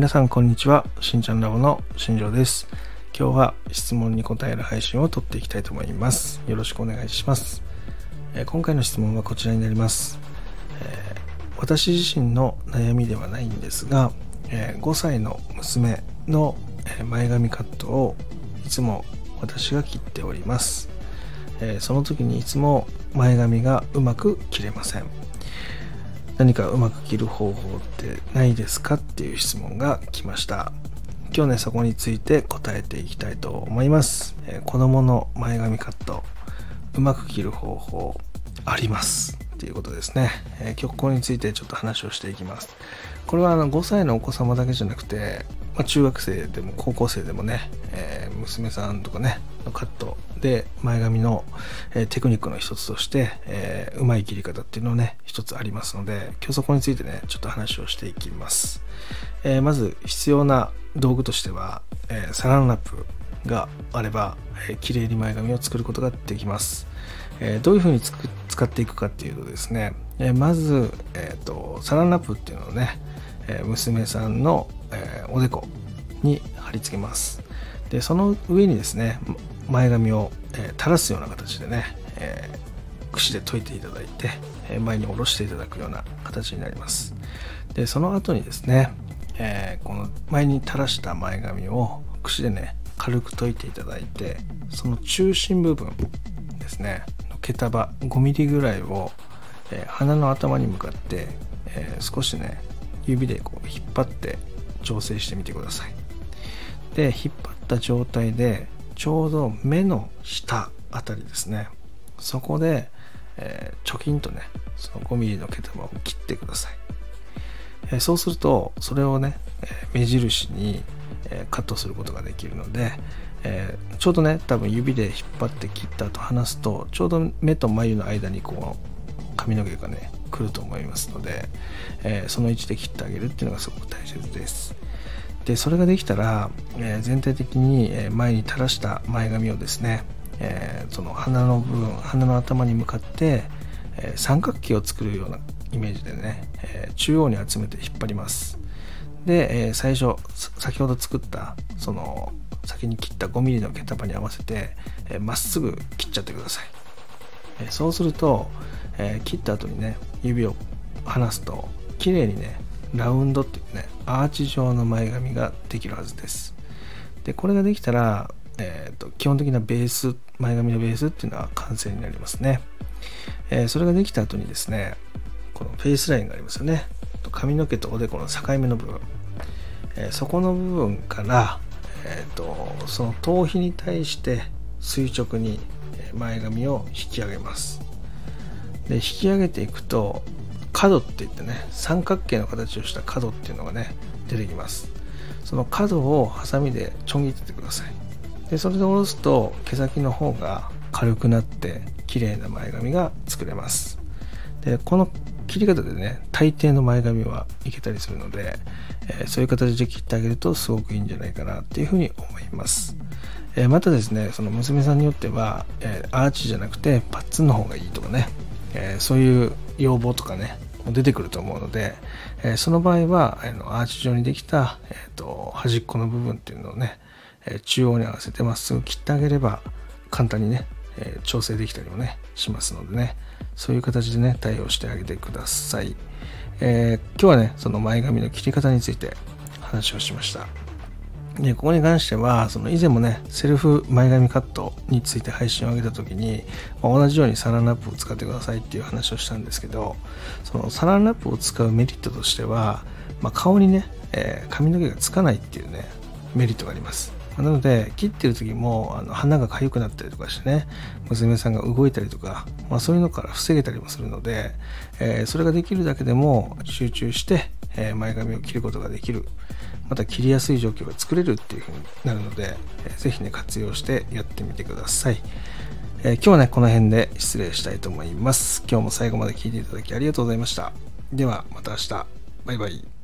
皆さんこんにちは。しんちゃんラボの新庄です。今日は質問に答える配信を撮っていきたいと思います。よろしくお願いします、え、今回の質問はこちらになります、えー、私自身の悩みではないんですが、え、5歳の娘の前髪カットをいつも私が切っております、えその時にいつも前髪がうまく切れません。何かうまく切る方法ってないですかっていう質問が来ました。今日ねそこについて答えていきたいと思います、えー、子供の前髪カットうまく切る方法あります。っていうことですね、えー、今日ここについてちょっと話をしていきます。これはあの5歳のお子様だけじゃなくてまあ、中学生でも高校生でもね、えー、娘さんとかねのカットで前髪の、えー、テクニックの一つとして、えー、うまい切り方っていうのね一つありますので今日そこについてねちょっと話をしていきます、えまず必要な道具としては、えサランラップがあれば、えー、綺麗に前髪を作ることができます、えどういうふうに使っていくかっていうとですね、えまず、えーとサランラップっていうのをねえ娘さんの、えおでこに貼り付けます。でその上にですね前髪を、え垂らすような形でね、え櫛で解いていただいて、え前に下ろしていただくような形になります。でその後にですね、えこの前に垂らした前髪を櫛でね軽く解いていただいてその中心部分ですねの毛束 5mm ぐらいを、え鼻の頭に向かって、え少しね指でこう引っ張って調整してみてください。で引っ張った状態でちょうど目の下あたりですね。そこで、えー、貯金とねその 5mm の毛玉を切ってください、えー、そうするとそれをね、え、目印に、えカットすることができるので、えちょうどね多分指で引っ張って切った後離すとちょうど目と眉の間にこう髪の毛がね来ると思いますので、えー、その位置で切ってあげるっていうのがすごく大切です。でそれができたら、えー、全体的に前に垂らした前髪をですね、えー、その鼻の部分鼻の頭に向かって、え三角形を作るようなイメージでね、え中央に集めて引っ張ります。で、え最初先ほど作ったその先に切った 5mm の毛束に合わせてま、っすぐ切っちゃってください、えそうすると、え切った後にね指を離すと綺麗にねラウンドっていうねアーチ状の前髪ができるはずです。でこれができたら、えーと、基本的なベース前髪のベースっていうのは完成になりますね、えー、それができた後にですねこのフェイスラインがありますよね。髪の毛とおでこの境目の部分、えー、そこの部分から、えーとその頭皮に対して垂直に前髪を引き上げます。で引き上げていくと角って言ってね三角形の形をした角っていうのがね出てきます。その角をハサミでちょん切っててください。でそれで下ろすと毛先の方が軽くなって綺麗な前髪が作れます。でこの切り方でね大抵の前髪はいけたりするので、えー、そういう形で切ってあげるとすごくいいんじゃないかなっていうふうに思います、えー、またですねその娘さんによっては、えー、アーチじゃなくてパッツンの方がいいとかねえー、そういう要望とかね出てくると思うので、えー、その場合はあのアーチ状にできた、えーと、端っこの部分っていうのをね、え、中央に合わせてまっすぐ切ってあげれば簡単にね、え、調整できたりもねしますのでね。そういう形でね対応してあげてください、え今日はねその前髪の切り方について話をしました。でここに関してはその以前もねセルフ前髪カットについて配信を上げた時に、まあ、同じようにサランラップを使ってくださいっていう話をしたんですけどそのサランラップを使うメリットとしては、まあ、顔にね、えー、髪の毛がつかないっていうねメリットがあります。なので切ってる時もあの鼻が痒くなったりとかしてね娘さんが動いたりとか、まあ、そういうのから防げたりもするので、えー、それができるだけでも集中して、えー、前髪を切ることができる。また切りやすい状況が作れるっていう風になるので、えー、ぜひね活用してやってみてください、えー、今日はねこの辺で失礼したいと思います。今日も最後まで聴いていただきありがとうございました。ではまた明日。バイバイ。